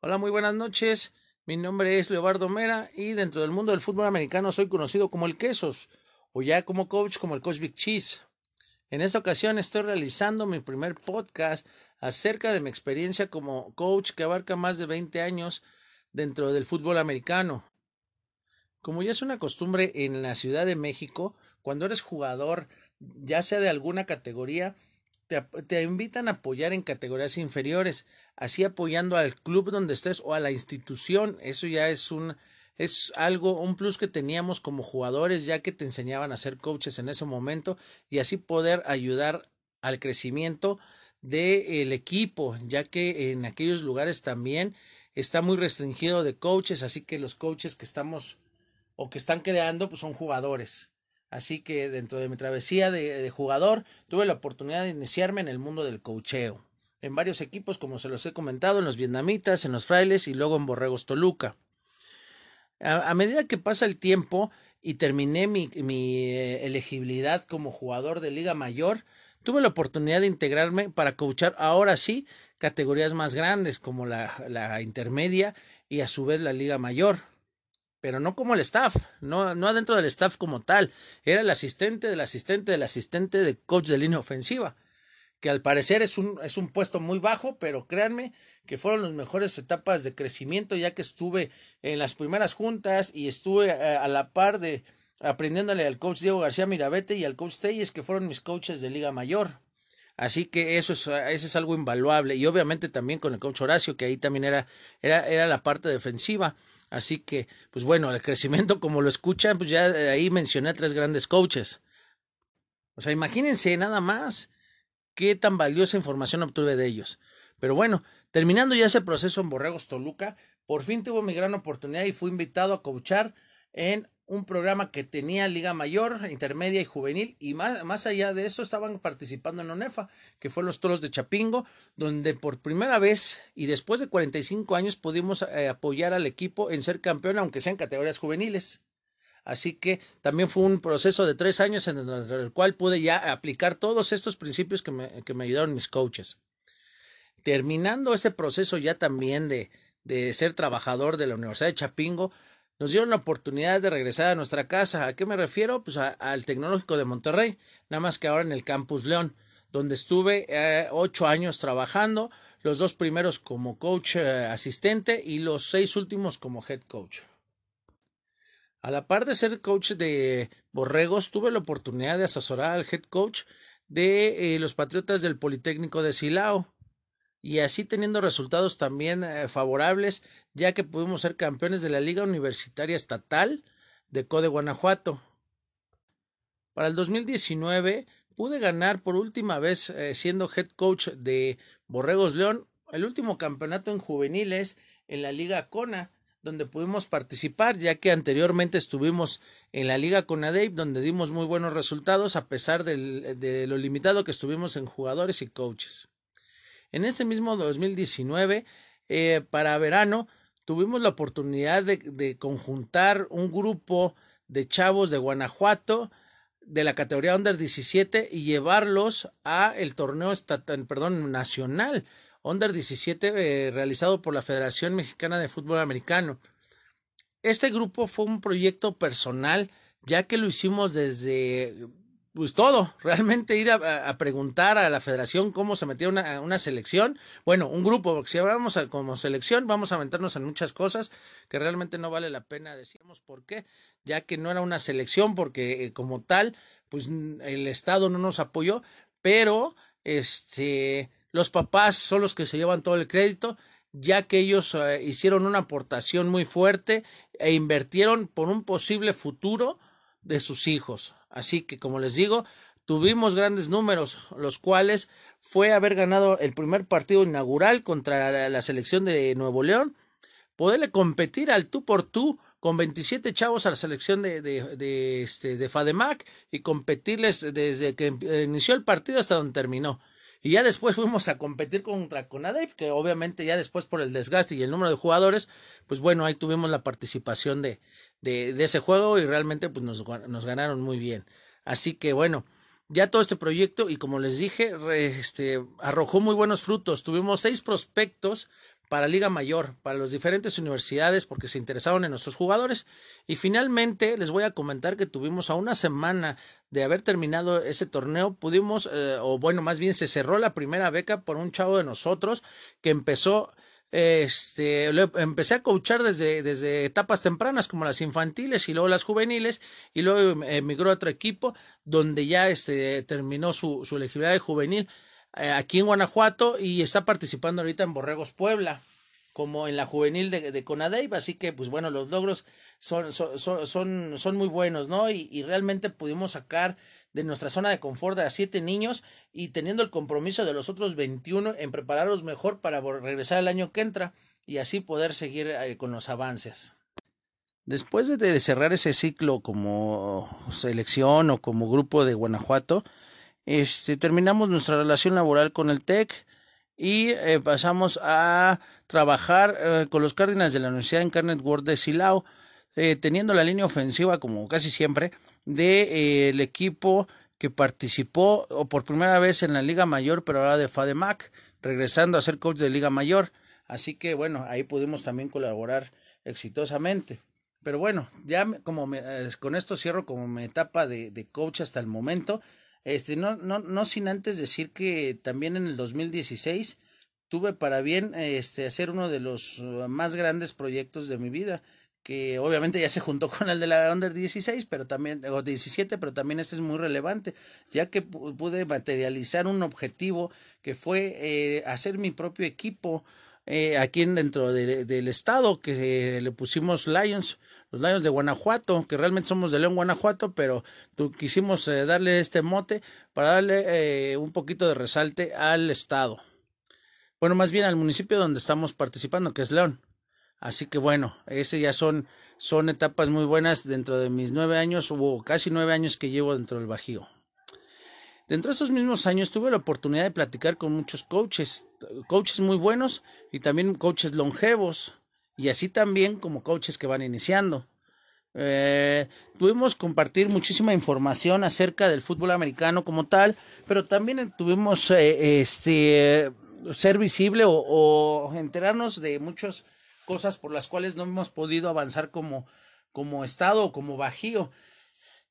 Hola, muy buenas noches. Mi nombre es Leobardo Mera y dentro del mundo del fútbol americano soy conocido como el Quesos o ya como coach como el Coach Big Cheese. En esta ocasión estoy realizando mi primer podcast acerca de mi experiencia como coach que abarca más de 20 años dentro del fútbol americano. Como ya es una costumbre en la Ciudad de México, cuando eres jugador, ya sea de alguna categoría, te, invitan a apoyar en categorías inferiores, así apoyando al club donde estés o a la institución. Eso ya es un es algo, un plus que teníamos como jugadores, ya que te enseñaban a ser coaches en ese momento y así poder ayudar al crecimiento del equipo, ya que en aquellos lugares también está muy restringido de coaches, así que los coaches que estamos o que están creando pues son jugadores. Así que dentro de mi travesía de, jugador tuve la oportunidad de iniciarme en el mundo del cocheo, en varios equipos como se los he comentado, en los vietnamitas, en los frailes y luego en Borregos Toluca. A, medida que pasa el tiempo y terminé mi, mi eh, elegibilidad como jugador de Liga Mayor, tuve la oportunidad de integrarme para coachar ahora sí categorías más grandes como la, la intermedia y a su vez la Liga Mayor pero no como el staff, no, no adentro del staff como tal, era el asistente del asistente del asistente de coach de línea ofensiva, que al parecer es un, es un puesto muy bajo, pero créanme que fueron las mejores etapas de crecimiento, ya que estuve en las primeras juntas y estuve a, eh, a la par de aprendiéndole al coach Diego García Mirabete y al coach Telles, que fueron mis coaches de Liga Mayor. Así que eso es, eso es algo invaluable. Y obviamente también con el coach Horacio, que ahí también era, era, era la parte defensiva. Así que, pues bueno, el crecimiento, como lo escuchan, pues ya ahí mencioné a tres grandes coaches. O sea, imagínense nada más qué tan valiosa información obtuve de ellos. Pero bueno, terminando ya ese proceso en Borregos Toluca, por fin tuve mi gran oportunidad y fui invitado a coachar en un programa que tenía Liga Mayor, Intermedia y Juvenil, y más, más allá de eso estaban participando en ONEFA, que fue los Toros de Chapingo, donde por primera vez y después de 45 años pudimos eh, apoyar al equipo en ser campeón, aunque sean categorías juveniles. Así que también fue un proceso de tres años en el cual pude ya aplicar todos estos principios que me, que me ayudaron mis coaches. Terminando este proceso ya también de, de ser trabajador de la Universidad de Chapingo, nos dieron la oportunidad de regresar a nuestra casa. ¿A qué me refiero? Pues al Tecnológico de Monterrey, nada más que ahora en el Campus León, donde estuve eh, ocho años trabajando, los dos primeros como coach eh, asistente y los seis últimos como head coach. A la par de ser coach de Borregos, tuve la oportunidad de asesorar al head coach de eh, los Patriotas del Politécnico de Silao y así teniendo resultados también eh, favorables, ya que pudimos ser campeones de la Liga Universitaria Estatal de Code Guanajuato. Para el 2019 pude ganar por última vez eh, siendo head coach de Borregos León el último campeonato en juveniles en la Liga Cona, donde pudimos participar, ya que anteriormente estuvimos en la Liga Conadep, donde dimos muy buenos resultados a pesar de lo limitado que estuvimos en jugadores y coaches. En este mismo 2019, eh, para verano, tuvimos la oportunidad de, conjuntar un grupo de chavos de Guanajuato de la categoría Under 17 y llevarlos a el torneo estatal, perdón, nacional Under 17 eh, realizado por la Federación Mexicana de Fútbol Americano. Este grupo fue un proyecto personal, ya que lo hicimos desde pues todo, realmente ir a, preguntar a la federación cómo se metía una, una selección, bueno, un grupo, porque si hablamos como selección vamos a meternos en muchas cosas que realmente no vale la pena decirnos por qué, ya que no era una selección porque eh, como tal, pues el Estado no nos apoyó, pero este, los papás son los que se llevan todo el crédito, ya que ellos eh, hicieron una aportación muy fuerte e invirtieron por un posible futuro de sus hijos. Así que, como les digo, tuvimos grandes números, los cuales fue haber ganado el primer partido inaugural contra la selección de Nuevo León, poderle competir al tú por tú con 27 chavos a la selección de, de, de, este, de FADEMAC y competirles desde que inició el partido hasta donde terminó. Y ya después fuimos a competir contra Conadep, que obviamente ya después por el desgaste y el número de jugadores, pues bueno, ahí tuvimos la participación de, de, ese juego y realmente pues nos, nos ganaron muy bien. Así que bueno, ya todo este proyecto y como les dije, este, arrojó muy buenos frutos. Tuvimos seis prospectos para Liga Mayor, para las diferentes universidades, porque se interesaron en nuestros jugadores. Y finalmente les voy a comentar que tuvimos a una semana de haber terminado ese torneo, pudimos, eh, o bueno, más bien se cerró la primera beca por un chavo de nosotros que empezó este, empecé a coachar desde, desde etapas tempranas como las infantiles y luego las juveniles y luego emigró a otro equipo donde ya este, terminó su, su elegibilidad de juvenil eh, aquí en Guanajuato y está participando ahorita en Borregos Puebla como en la juvenil de, de así que pues bueno, los logros son, son, son, son muy buenos, ¿no? Y, y realmente pudimos sacar de nuestra zona de confort a siete niños y teniendo el compromiso de los otros 21 en prepararlos mejor para regresar el año que entra y así poder seguir eh, con los avances. Después de cerrar ese ciclo como selección o como grupo de Guanajuato, este, terminamos nuestra relación laboral con el TEC y eh, pasamos a trabajar eh, con los Cardinals de la Universidad Incarnate World de Silao, teniendo la línea ofensiva como casi siempre del de, equipo que participó o por primera vez en la Liga Mayor, pero ahora de FADEMAC, regresando a ser coach de Liga Mayor. Así que bueno, ahí pudimos también colaborar exitosamente. Pero bueno, ya como me, eh, con esto cierro como mi etapa de, de, coach hasta el momento. Este, no, no, no sin antes decir que también en el 2016 tuve para bien este, hacer uno de los uh, más grandes proyectos de mi vida que obviamente ya se juntó con el de la Under 16, pero también, o 17, pero también este es muy relevante, ya que pude materializar un objetivo que fue eh, hacer mi propio equipo eh, aquí dentro del estado, que le pusimos Lions, los Lions de Guanajuato, que realmente somos de León, Guanajuato, pero quisimos eh, darle este mote para darle un poquito de resalte al estado. Bueno, más bien al municipio donde estamos participando, que es León. Así que bueno, ese ya son, son etapas muy buenas dentro de mis nueve años o casi nueve años que llevo dentro del Bajío. Dentro de esos mismos años tuve la oportunidad de platicar con muchos coaches, coaches muy buenos y también coaches longevos y así también como coaches que van iniciando. Eh, tuvimos compartir muchísima información acerca del fútbol americano como tal, pero también tuvimos eh, este ser visible o, o enterarnos de muchos cosas por las cuales no hemos podido avanzar como, como estado o como bajío,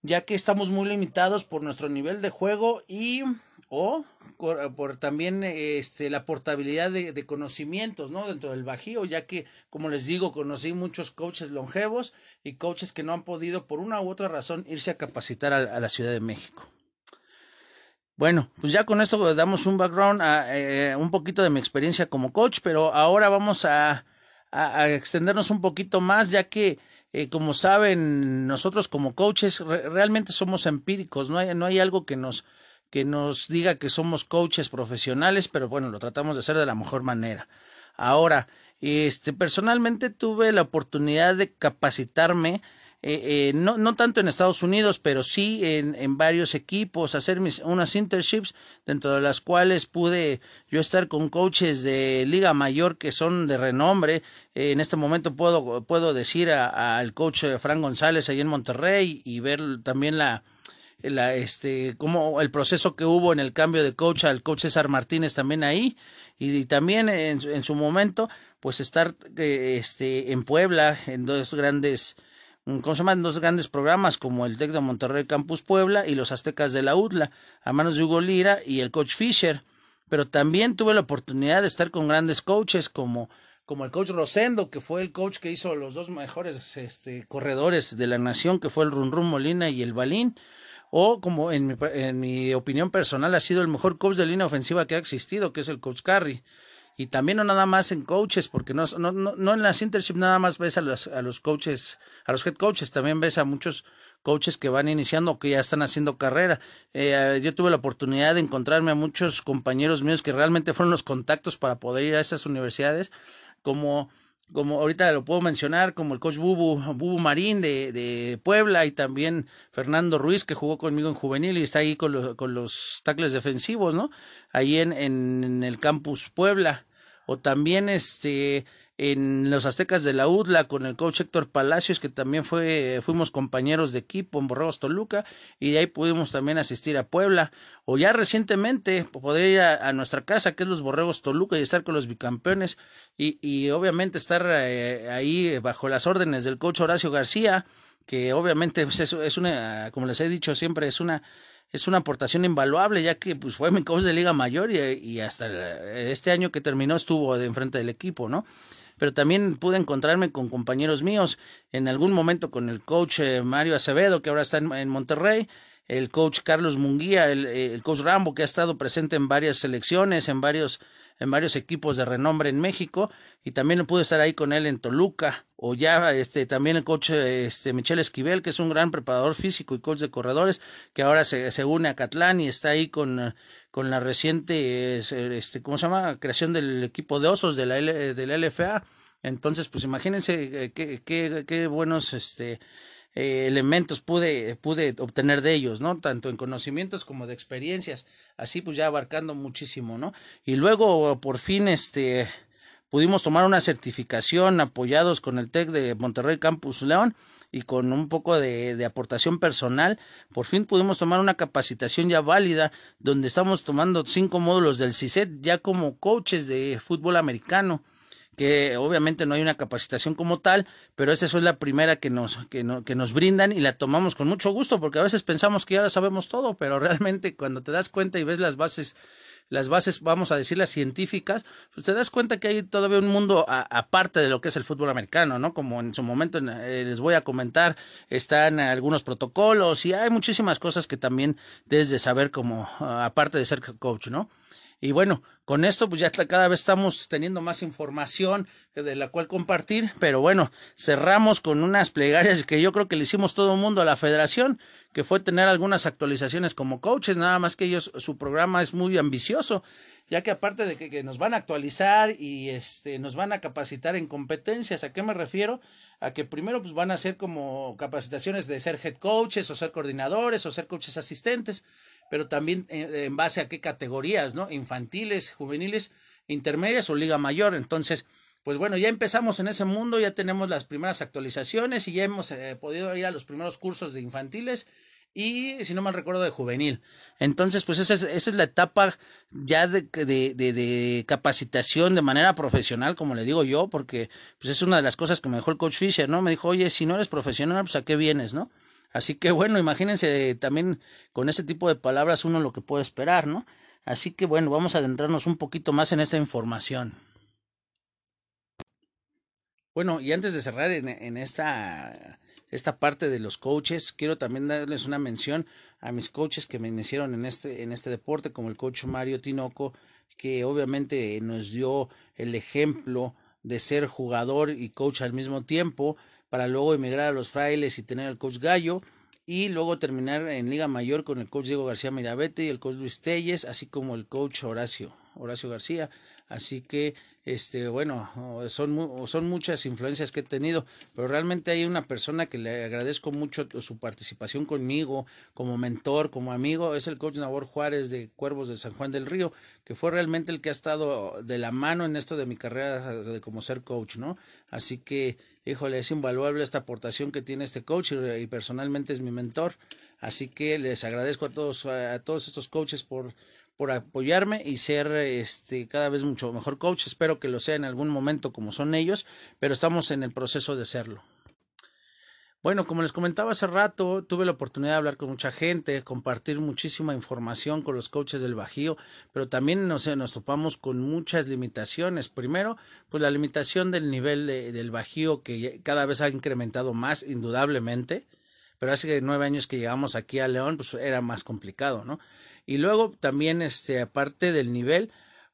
ya que estamos muy limitados por nuestro nivel de juego y o por, también este, la portabilidad de, conocimientos ¿no? dentro del bajío, ya que, como les digo, conocí muchos coaches longevos y coaches que no han podido por una u otra razón irse a capacitar a, la Ciudad de México. Bueno, pues ya con esto damos un background, a, eh, un poquito de mi experiencia como coach, pero ahora vamos a, extendernos un poquito más, ya que, eh, como saben, nosotros como coaches realmente somos empíricos, no hay, no hay algo que nos, que nos diga que somos coaches profesionales, pero bueno, lo tratamos de hacer de la mejor manera. Ahora, este, personalmente tuve la oportunidad de capacitarme eh, eh, no, no tanto en Estados Unidos, pero sí en, en varios equipos, hacer mis, unas internships, dentro de las cuales pude yo estar con coaches de Liga Mayor que son de renombre. Eh, en este momento puedo, puedo decir al coach Frank González ahí en Monterrey y ver también la, la este como el proceso que hubo en el cambio de coach al coach César Martínez también ahí y, también en, en, su momento pues estar este en Puebla en dos grandes ¿cómo se llaman? Dos grandes programas como el TEC de Monterrey Campus Puebla y los Aztecas de la UTLA, a manos de Hugo Lira y el coach Fisher. Pero también tuve la oportunidad de estar con grandes coaches como, como el coach Rosendo, que fue el coach que hizo los dos mejores este, corredores de la nación, que fue el Run Run Molina y el Balín. O como en mi, en mi opinión personal ha sido el mejor coach de línea ofensiva que ha existido, que es el coach Carry y también no nada más en coaches, porque no, no, no, en las internship nada más ves a los, a los coaches, a los head coaches, también ves a muchos coaches que van iniciando o que ya están haciendo carrera. Eh, yo tuve la oportunidad de encontrarme a muchos compañeros míos que realmente fueron los contactos para poder ir a esas universidades, como como ahorita lo puedo mencionar, como el coach Bubu, Bubu Marín de, de Puebla y también Fernando Ruiz que jugó conmigo en juvenil y está ahí con, los, con los tackles defensivos, ¿no? Ahí en, en, el campus Puebla. O también este en los Aztecas de la UDLA con el coach Héctor Palacios, que también fue, fuimos compañeros de equipo en Borregos Toluca, y de ahí pudimos también asistir a Puebla, o ya recientemente poder ir a, nuestra casa, que es los Borregos Toluca, y estar con los bicampeones, y, y obviamente estar eh, ahí bajo las órdenes del coach Horacio García, que obviamente pues, es, es una, como les he dicho siempre, es una es una aportación invaluable, ya que pues, fue mi coach de Liga Mayor y, y hasta este año que terminó estuvo de enfrente del equipo, ¿no? Pero también pude encontrarme con compañeros míos, en algún momento con el coach eh, Mario Acevedo, que ahora está en, Monterrey, el coach Carlos Munguía, el, el coach Rambo, que ha estado presente en varias selecciones, en varios en varios equipos de renombre en México y también pude estar ahí con él en Toluca o ya este también el coach este Michel Esquivel que es un gran preparador físico y coach de corredores que ahora se, se une a Catlán y está ahí con, con la reciente este cómo se llama creación del equipo de osos de la de la LFA entonces pues imagínense eh, qué, qué, qué buenos este eh, elementos pude, pude obtener de ellos, ¿no? Tanto en conocimientos como de experiencias, así pues ya abarcando muchísimo, ¿no? Y luego por fin este pudimos tomar una certificación apoyados con el TEC de Monterrey Campus León y con un poco de, de, aportación personal, por fin pudimos tomar una capacitación ya válida donde estamos tomando cinco módulos del CISET ya como coaches de fútbol americano que obviamente no hay una capacitación como tal, pero esa es la primera que nos, que, no, que nos brindan y la tomamos con mucho gusto, porque a veces pensamos que ya sabemos todo, pero realmente cuando te das cuenta y ves las bases, las bases, vamos a decir las científicas, pues te das cuenta que hay todavía un mundo aparte de lo que es el fútbol americano, ¿no? Como en su momento eh, les voy a comentar, están algunos protocolos y hay muchísimas cosas que también debes de saber como aparte de ser coach, ¿no? Y bueno, con esto pues ya cada vez estamos teniendo más información de la cual compartir, pero bueno, cerramos con unas plegarias que yo creo que le hicimos todo el mundo a la federación, que fue tener algunas actualizaciones como coaches, nada más que ellos, su programa es muy ambicioso, ya que aparte de que, nos van a actualizar y este, nos van a capacitar en competencias, ¿a qué me refiero? A que primero pues van a hacer como capacitaciones de ser head coaches o ser coordinadores o ser coaches asistentes, pero también eh, en base a qué categorías, ¿no? Infantiles, juveniles, intermedias o liga mayor. Entonces, pues bueno, ya empezamos en ese mundo, ya tenemos las primeras actualizaciones y ya hemos eh, podido ir a los primeros cursos de infantiles y, si no mal recuerdo, de juvenil. Entonces, pues esa es, esa es la etapa ya de, de, de, capacitación de manera profesional, como le digo yo, porque pues es una de las cosas que me dejó el coach Fisher, ¿no? Me dijo, oye, si no eres profesional, pues a qué vienes, ¿no? Así que bueno, imagínense también con ese tipo de palabras uno lo que puede esperar, ¿no? Así que bueno, vamos a adentrarnos un poquito más en esta información. Bueno, y antes de cerrar en, esta, esta parte de los coaches, quiero también darles una mención a mis coaches que me iniciaron en este, en este deporte, como el coach Mario Tinoco, que obviamente nos dio el ejemplo de ser jugador y coach al mismo tiempo para luego emigrar a los frailes y tener al coach Gallo y luego terminar en Liga Mayor con el coach Diego García Mirabete y el coach Luis Telles, así como el coach Horacio, Horacio García. Así que, este, bueno, son, son muchas influencias que he tenido, pero realmente hay una persona que le agradezco mucho su participación conmigo como mentor, como amigo, es el coach Nabor Juárez de Cuervos de San Juan del Río, que fue realmente el que ha estado de la mano en esto de mi carrera de como ser coach, ¿no? Así que, híjole, es invaluable esta aportación que tiene este coach y, personalmente es mi mentor. Así que les agradezco a todos, a todos estos coaches por por apoyarme y ser este cada vez mucho mejor coach. Espero que lo sea en algún momento como son ellos, pero estamos en el proceso de serlo. Bueno, como les comentaba hace rato, tuve la oportunidad de hablar con mucha gente, compartir muchísima información con los coaches del Bajío, pero también nos, nos topamos con muchas limitaciones. Primero, pues la limitación del nivel del Bajío que cada vez ha incrementado más, indudablemente, pero hace nueve años que llegamos aquí a León, pues era más complicado, ¿no? Y luego también, este, aparte del nivel,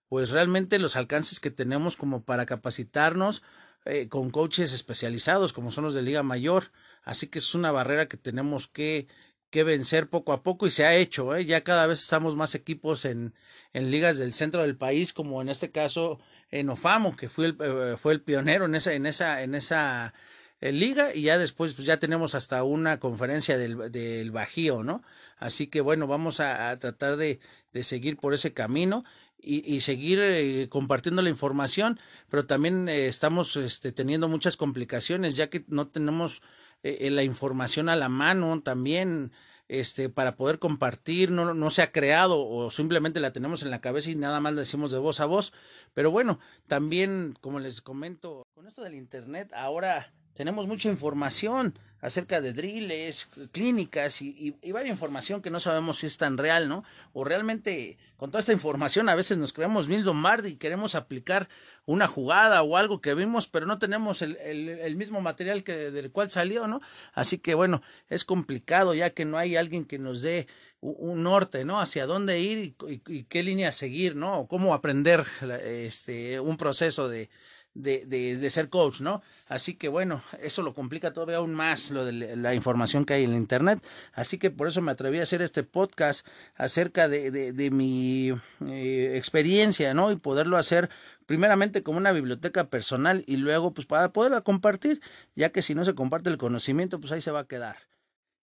pues realmente los alcances que tenemos como para capacitarnos eh, con coaches especializados como son los de Liga Mayor. Así que es una barrera que tenemos que, que vencer poco a poco y se ha hecho. ¿eh? Ya cada vez estamos más equipos en, en ligas del centro del país, como en este caso en Ofamo, que fue el, eh, fue el pionero en esa, en esa, en esa liga y ya después pues ya tenemos hasta una conferencia del, del Bajío, ¿no? Así que bueno, vamos a, tratar de, de, seguir por ese camino y, seguir eh, compartiendo la información, pero también eh, estamos este, teniendo muchas complicaciones ya que no tenemos eh, la información a la mano también este, para poder compartir, no, no se ha creado o simplemente la tenemos en la cabeza y nada más la decimos de voz a voz. Pero bueno, también, como les comento, con esto del Internet, ahora tenemos mucha información acerca de drills, clínicas y, y, varias información que no sabemos si es tan real, ¿no? O realmente con toda esta información a veces nos creemos mil Lombardi y queremos aplicar una jugada o algo que vimos, pero no tenemos el, el, mismo material que del cual salió, ¿no? Así que bueno, es complicado ya que no hay alguien que nos dé un norte, ¿no? Hacia dónde ir y, y qué línea seguir, ¿no? O cómo aprender este, un proceso de, de, de, de, ser coach, ¿no? Así que bueno, eso lo complica todavía aún más lo de la información que hay en internet. Así que por eso me atreví a hacer este podcast acerca de, de mi eh, experiencia, ¿no? Y poderlo hacer primeramente como una biblioteca personal y luego pues para poderla compartir, ya que si no se comparte el conocimiento, pues ahí se va a quedar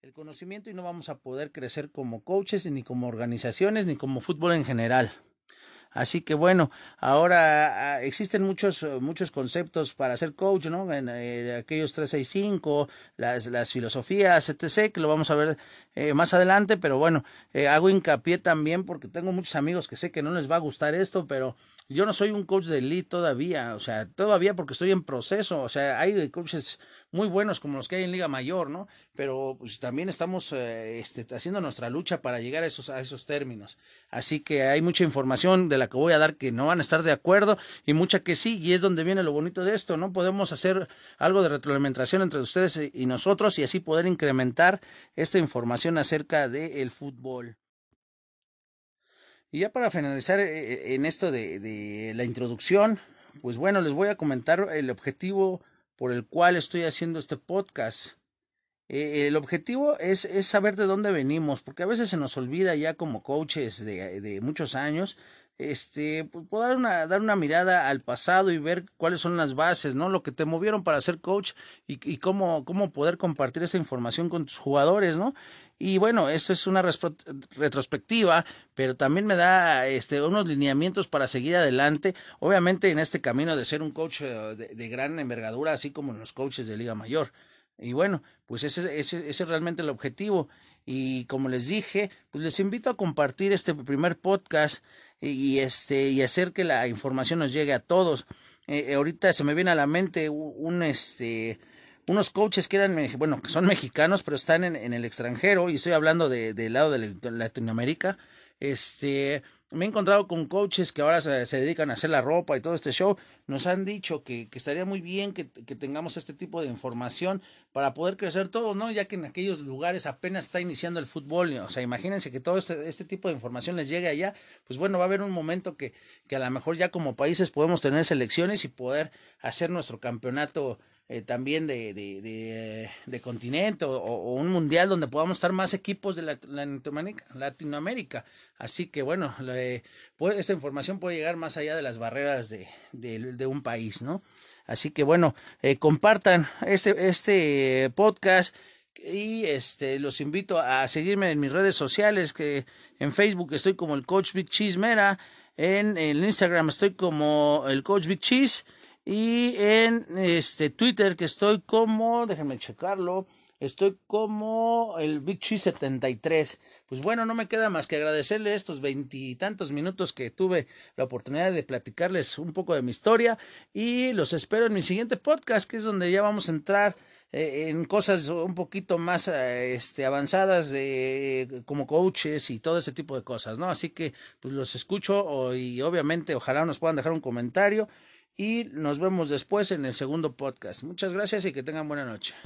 el conocimiento y no vamos a poder crecer como coaches, ni como organizaciones, ni como fútbol en general. Así que bueno, ahora ah, existen muchos, eh, muchos conceptos para ser coach, ¿no? En, eh, aquellos 365, las, las filosofías, etc., que lo vamos a ver eh, más adelante, pero bueno, hago hincapié también porque tengo muchos amigos que sé que no les va a gustar esto, pero yo no soy un coach de elite todavía, o sea, todavía porque estoy en proceso, o sea, hay coaches muy buenos como los que hay en Liga Mayor, ¿no? Pero pues, también estamos eh, este, haciendo nuestra lucha para llegar a esos, a esos términos. Así que hay mucha información de la que voy a dar que no van a estar de acuerdo y mucha que sí, y es donde viene lo bonito de esto, ¿no? Podemos hacer algo de retroalimentación entre ustedes y nosotros y así poder incrementar esta información acerca del fútbol. Y ya para finalizar eh, eh, en esto de, de la introducción, pues bueno, les voy a comentar el objetivo por el cual estoy haciendo este podcast. Eh, el objetivo es, es, saber de dónde venimos, porque a veces se nos olvida ya como coaches de, de muchos años, este, pues, poder dar una, dar una mirada al pasado y ver cuáles son las bases, ¿no? Lo que te movieron para ser coach y, y cómo, cómo poder compartir esa información con tus jugadores, ¿no? Y bueno, eso es una retrospectiva, pero también me da este, unos lineamientos para seguir adelante, obviamente en este camino de ser un coach eh, de, gran envergadura, así como en los coaches de Liga Mayor. Y bueno, pues ese, ese, ese es realmente el objetivo. Y como les dije, pues les invito a compartir este primer podcast y, este, y hacer que la información nos llegue a todos. Eh, ahorita se me viene a la mente un, este, unos coaches que eran, bueno, que son mexicanos, pero están en, en el extranjero, y estoy hablando del de, lado de Latinoamérica, este, me he encontrado con coaches que ahora se, dedican a hacer la ropa y todo este show. Nos han dicho que, estaría muy bien que, que, tengamos este tipo de información para poder crecer todo, ¿no? Ya que en aquellos lugares apenas está iniciando el fútbol. O sea, imagínense que todo este, este tipo de información les llegue allá. Pues bueno, va a haber un momento que, que a lo mejor ya como países podemos tener selecciones y poder hacer nuestro campeonato eh, también de, de, de, continente o, un mundial donde podamos estar más equipos de Latinoamérica. Así que bueno, esta información puede llegar más allá de las barreras de, de un país, ¿no? Así que bueno, eh, compartan este, este podcast y este los invito a seguirme en mis redes sociales que en Facebook estoy como el coach Big Cheese Mera en el Instagram estoy como el coach Big Cheese y en este Twitter que estoy como, déjenme checarlo, estoy como el Big Cheese 73. Pues bueno, no me queda más que agradecerle estos veintitantos minutos que tuve la oportunidad de platicarles un poco de mi historia y los espero en mi siguiente podcast que es donde ya vamos a entrar eh, en cosas un poquito más eh, este, avanzadas de, como coaches y todo ese tipo de cosas, ¿no? Así que pues los escucho y obviamente ojalá nos puedan dejar un comentario y nos vemos después en el segundo podcast. Muchas gracias y que tengan buena noche.